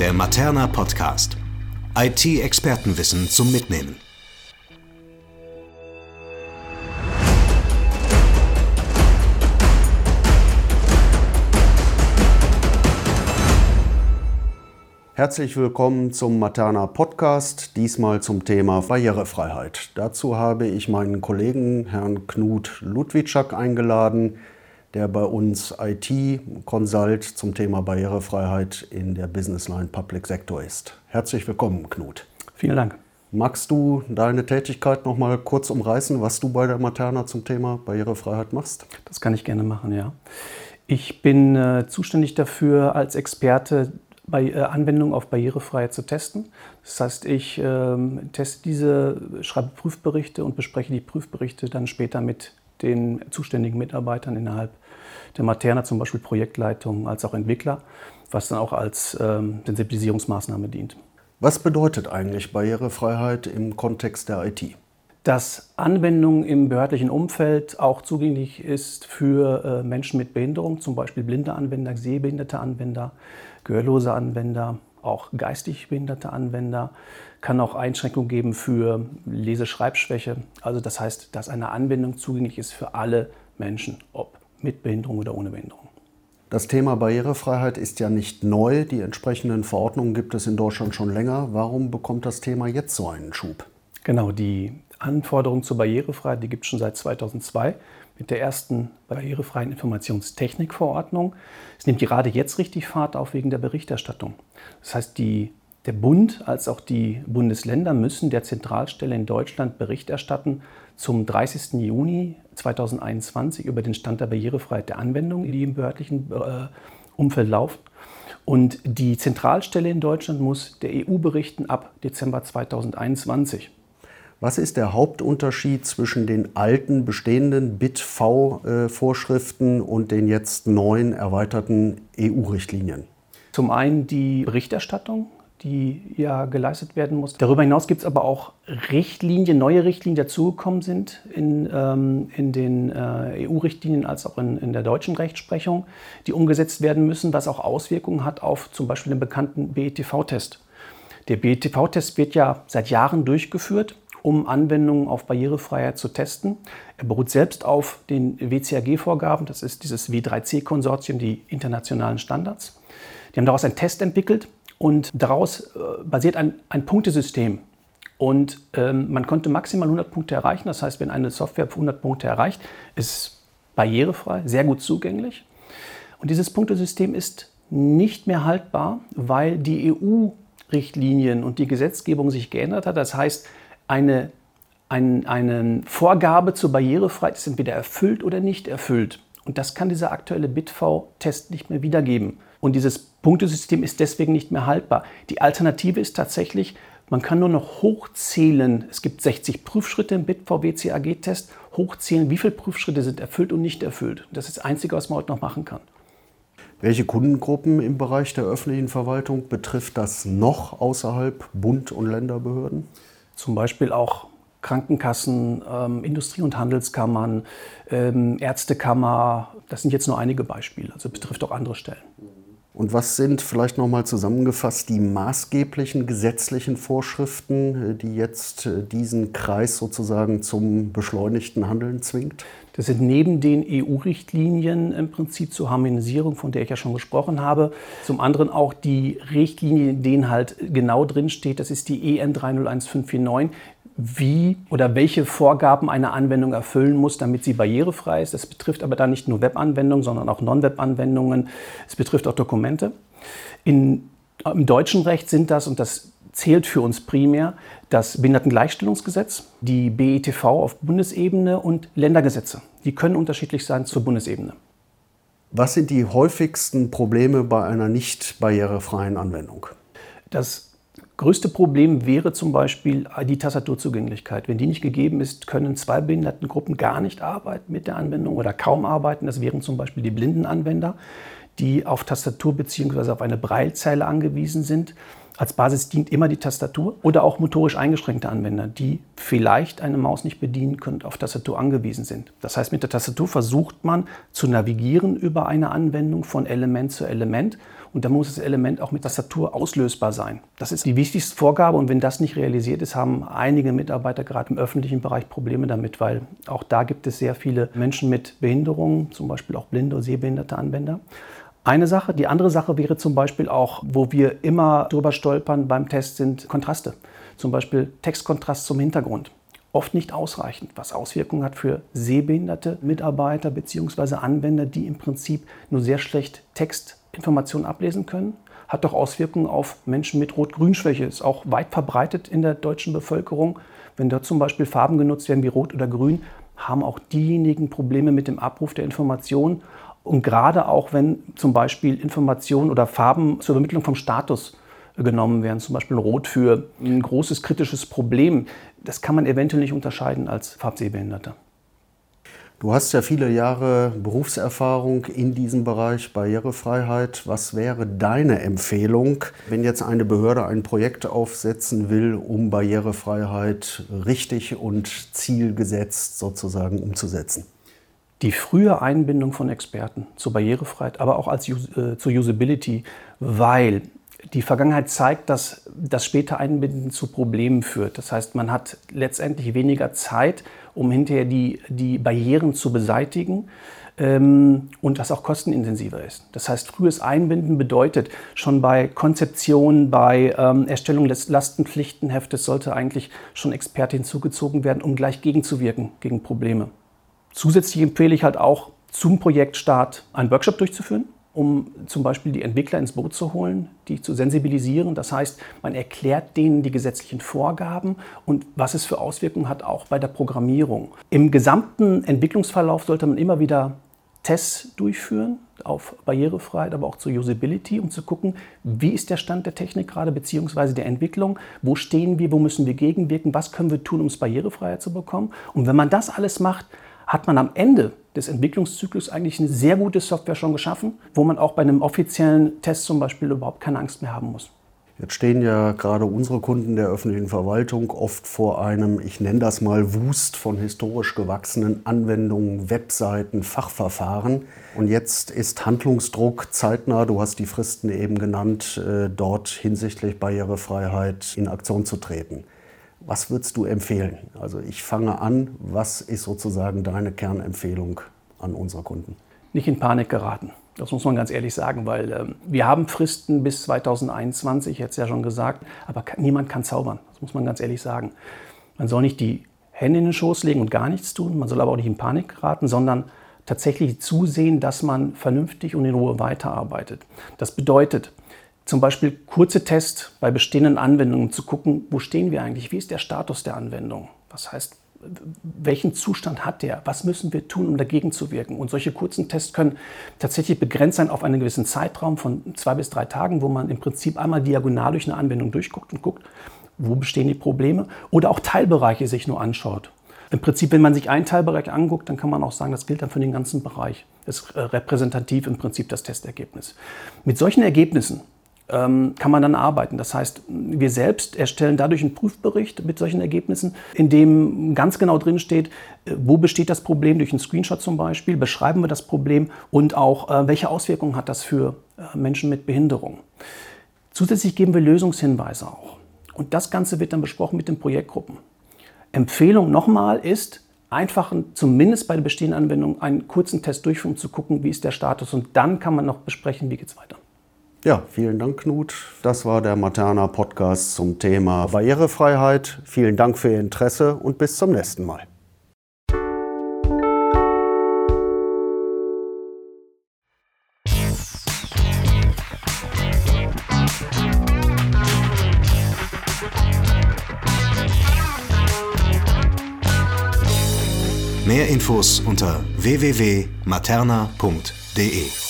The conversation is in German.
Der Materna Podcast. IT-Expertenwissen zum Mitnehmen. Herzlich willkommen zum Materna Podcast, diesmal zum Thema Barrierefreiheit. Dazu habe ich meinen Kollegen Herrn Knut Ludwitschak eingeladen, der bei uns IT-Consult zum Thema Barrierefreiheit in der Business Line Public Sector ist. Herzlich willkommen, Knut. Vielen Dank. Magst du deine Tätigkeit noch mal kurz umreißen, was du bei der Materna zum Thema Barrierefreiheit machst? Das kann ich gerne machen, ja. Ich bin äh, zuständig dafür, als Experte bei äh, Anwendungen auf Barrierefreiheit zu testen. Das heißt, ich ähm, teste diese, schreibe Prüfberichte und bespreche die Prüfberichte dann später mit den zuständigen Mitarbeitern innerhalb der Materna, zum Beispiel Projektleitung, als auch Entwickler, was dann auch als ähm, Sensibilisierungsmaßnahme dient. Was bedeutet eigentlich Barrierefreiheit im Kontext der IT? Dass Anwendung im behördlichen Umfeld auch zugänglich ist für äh, Menschen mit Behinderung, zum Beispiel blinde Anwender, sehbehinderte Anwender, gehörlose Anwender, auch geistig behinderte Anwender, kann auch Einschränkungen geben für Leseschreibschwäche. Also das heißt, dass eine Anwendung zugänglich ist für alle Menschen, ob mit Behinderung oder ohne Behinderung. Das Thema Barrierefreiheit ist ja nicht neu. Die entsprechenden Verordnungen gibt es in Deutschland schon länger. Warum bekommt das Thema jetzt so einen Schub? Genau, die Anforderungen zur Barrierefreiheit, die gibt es schon seit 2002 mit der ersten barrierefreien Informationstechnikverordnung. Es nimmt gerade jetzt richtig Fahrt auf wegen der Berichterstattung. Das heißt, die, der Bund als auch die Bundesländer müssen der Zentralstelle in Deutschland Bericht erstatten zum 30. Juni 2021 über den Stand der Barrierefreiheit der Anwendung, die im behördlichen äh, Umfeld laufen. Und die Zentralstelle in Deutschland muss der EU berichten ab Dezember 2021. Was ist der Hauptunterschied zwischen den alten bestehenden BIT-V-Vorschriften und den jetzt neuen erweiterten EU-Richtlinien? Zum einen die Berichterstattung, die ja geleistet werden muss. Darüber hinaus gibt es aber auch Richtlinien, neue Richtlinien, die dazugekommen sind in, ähm, in den äh, EU-Richtlinien als auch in, in der deutschen Rechtsprechung, die umgesetzt werden müssen, was auch Auswirkungen hat auf zum Beispiel den bekannten BETV-Test. Der BETV-Test wird ja seit Jahren durchgeführt um Anwendungen auf Barrierefreiheit zu testen. Er beruht selbst auf den WCAG-Vorgaben, das ist dieses W3C-Konsortium, die internationalen Standards. Die haben daraus einen Test entwickelt und daraus äh, basiert ein, ein Punktesystem. Und ähm, man konnte maximal 100 Punkte erreichen. Das heißt, wenn eine Software 100 Punkte erreicht, ist barrierefrei, sehr gut zugänglich. Und dieses Punktesystem ist nicht mehr haltbar, weil die EU-Richtlinien und die Gesetzgebung sich geändert hat. Das heißt, eine, ein, eine Vorgabe zur Barrierefreiheit ist entweder erfüllt oder nicht erfüllt. Und das kann dieser aktuelle BitV-Test nicht mehr wiedergeben. Und dieses Punktesystem ist deswegen nicht mehr haltbar. Die Alternative ist tatsächlich, man kann nur noch hochzählen. Es gibt 60 Prüfschritte im BitV-WCAG-Test. Hochzählen, wie viele Prüfschritte sind erfüllt und nicht erfüllt. Das ist das Einzige, was man heute noch machen kann. Welche Kundengruppen im Bereich der öffentlichen Verwaltung betrifft das noch außerhalb Bund- und Länderbehörden? Zum Beispiel auch Krankenkassen, ähm, Industrie- und Handelskammern, ähm, Ärztekammer. Das sind jetzt nur einige Beispiele. Also betrifft auch andere Stellen. Und was sind vielleicht nochmal zusammengefasst die maßgeblichen gesetzlichen Vorschriften, äh, die jetzt äh, diesen Kreis sozusagen zum beschleunigten Handeln zwingt? Das sind neben den EU-Richtlinien im Prinzip zur Harmonisierung, von der ich ja schon gesprochen habe, zum anderen auch die Richtlinie, in denen halt genau drin steht, das ist die EN 301549, wie oder welche Vorgaben eine Anwendung erfüllen muss, damit sie barrierefrei ist. Das betrifft aber dann nicht nur Webanwendungen, sondern auch Non-Web-Anwendungen. Es betrifft auch Dokumente. In, Im deutschen Recht sind das, und das zählt für uns primär, das Behindertengleichstellungsgesetz, die BETV auf Bundesebene und Ländergesetze. Die können unterschiedlich sein zur Bundesebene. Was sind die häufigsten Probleme bei einer nicht barrierefreien Anwendung? Das größte Problem wäre zum Beispiel die Tastaturzugänglichkeit. Wenn die nicht gegeben ist, können zwei Behindertengruppen gar nicht arbeiten mit der Anwendung oder kaum arbeiten. Das wären zum Beispiel die blinden Anwender, die auf Tastatur bzw. auf eine Breilzeile angewiesen sind. Als Basis dient immer die Tastatur oder auch motorisch eingeschränkte Anwender, die vielleicht eine Maus nicht bedienen können auf Tastatur angewiesen sind. Das heißt, mit der Tastatur versucht man zu navigieren über eine Anwendung von Element zu Element und da muss das Element auch mit Tastatur auslösbar sein. Das ist die wichtigste Vorgabe und wenn das nicht realisiert ist, haben einige Mitarbeiter gerade im öffentlichen Bereich Probleme damit, weil auch da gibt es sehr viele Menschen mit Behinderungen, zum Beispiel auch blinde oder sehbehinderte Anwender eine Sache. Die andere Sache wäre zum Beispiel auch, wo wir immer drüber stolpern beim Test, sind Kontraste. Zum Beispiel Textkontrast zum Hintergrund. Oft nicht ausreichend, was Auswirkungen hat für sehbehinderte Mitarbeiter bzw. Anwender, die im Prinzip nur sehr schlecht Textinformationen ablesen können. Hat doch Auswirkungen auf Menschen mit Rot-Grün-Schwäche. Ist auch weit verbreitet in der deutschen Bevölkerung. Wenn dort zum Beispiel Farben genutzt werden wie Rot oder Grün, haben auch diejenigen Probleme mit dem Abruf der Informationen und gerade auch, wenn zum Beispiel Informationen oder Farben zur Übermittlung vom Status genommen werden, zum Beispiel Rot für ein großes kritisches Problem, das kann man eventuell nicht unterscheiden als Farbsehbehinderter. Du hast ja viele Jahre Berufserfahrung in diesem Bereich Barrierefreiheit. Was wäre deine Empfehlung, wenn jetzt eine Behörde ein Projekt aufsetzen will, um Barrierefreiheit richtig und zielgesetzt sozusagen umzusetzen? Die frühe Einbindung von Experten zur Barrierefreiheit, aber auch als, äh, zur Usability, weil die Vergangenheit zeigt, dass das späte Einbinden zu Problemen führt. Das heißt, man hat letztendlich weniger Zeit, um hinterher die, die Barrieren zu beseitigen ähm, und das auch kostenintensiver ist. Das heißt, frühes Einbinden bedeutet schon bei Konzeption, bei ähm, Erstellung des Lastenpflichtenheftes sollte eigentlich schon Experte hinzugezogen werden, um gleich gegenzuwirken gegen Probleme. Zusätzlich empfehle ich halt auch zum Projektstart einen Workshop durchzuführen, um zum Beispiel die Entwickler ins Boot zu holen, die zu sensibilisieren. Das heißt, man erklärt denen die gesetzlichen Vorgaben und was es für Auswirkungen hat, auch bei der Programmierung. Im gesamten Entwicklungsverlauf sollte man immer wieder Tests durchführen auf Barrierefreiheit, aber auch zur Usability, um zu gucken, wie ist der Stand der Technik gerade beziehungsweise der Entwicklung, wo stehen wir, wo müssen wir gegenwirken, was können wir tun, um es barrierefreier zu bekommen. Und wenn man das alles macht, hat man am Ende des Entwicklungszyklus eigentlich eine sehr gute Software schon geschaffen, wo man auch bei einem offiziellen Test zum Beispiel überhaupt keine Angst mehr haben muss. Jetzt stehen ja gerade unsere Kunden der öffentlichen Verwaltung oft vor einem, ich nenne das mal, Wust von historisch gewachsenen Anwendungen, Webseiten, Fachverfahren. Und jetzt ist Handlungsdruck zeitnah, du hast die Fristen eben genannt, äh, dort hinsichtlich Barrierefreiheit in Aktion zu treten. Was würdest du empfehlen? Also ich fange an, was ist sozusagen deine Kernempfehlung an unsere Kunden? Nicht in Panik geraten. Das muss man ganz ehrlich sagen, weil ähm, wir haben Fristen bis 2021, ich hätte es ja schon gesagt, aber niemand kann zaubern. Das muss man ganz ehrlich sagen. Man soll nicht die Hände in den Schoß legen und gar nichts tun, man soll aber auch nicht in Panik geraten, sondern tatsächlich zusehen, dass man vernünftig und in Ruhe weiterarbeitet. Das bedeutet, zum Beispiel kurze Tests bei bestehenden Anwendungen zu gucken, wo stehen wir eigentlich, wie ist der Status der Anwendung. Das heißt, welchen Zustand hat der? Was müssen wir tun, um dagegen zu wirken? Und solche kurzen Tests können tatsächlich begrenzt sein auf einen gewissen Zeitraum von zwei bis drei Tagen, wo man im Prinzip einmal diagonal durch eine Anwendung durchguckt und guckt, wo bestehen die Probleme oder auch Teilbereiche sich nur anschaut. Im Prinzip, wenn man sich einen Teilbereich anguckt, dann kann man auch sagen, das gilt dann für den ganzen Bereich. Das ist repräsentativ im Prinzip das Testergebnis. Mit solchen Ergebnissen kann man dann arbeiten. Das heißt, wir selbst erstellen dadurch einen Prüfbericht mit solchen Ergebnissen, in dem ganz genau drin steht, äh, wo besteht das Problem durch einen Screenshot zum Beispiel, beschreiben wir das Problem und auch äh, welche Auswirkungen hat das für äh, Menschen mit Behinderung. Zusätzlich geben wir Lösungshinweise auch. Und das Ganze wird dann besprochen mit den Projektgruppen. Empfehlung nochmal ist, einfach zumindest bei der bestehenden Anwendung einen kurzen Test durchführen, um zu gucken, wie ist der Status. Und dann kann man noch besprechen, wie geht es weiter. Ja, vielen Dank, Knut. Das war der Materna Podcast zum Thema Barrierefreiheit. Vielen Dank für Ihr Interesse und bis zum nächsten Mal. Mehr Infos unter www.materna.de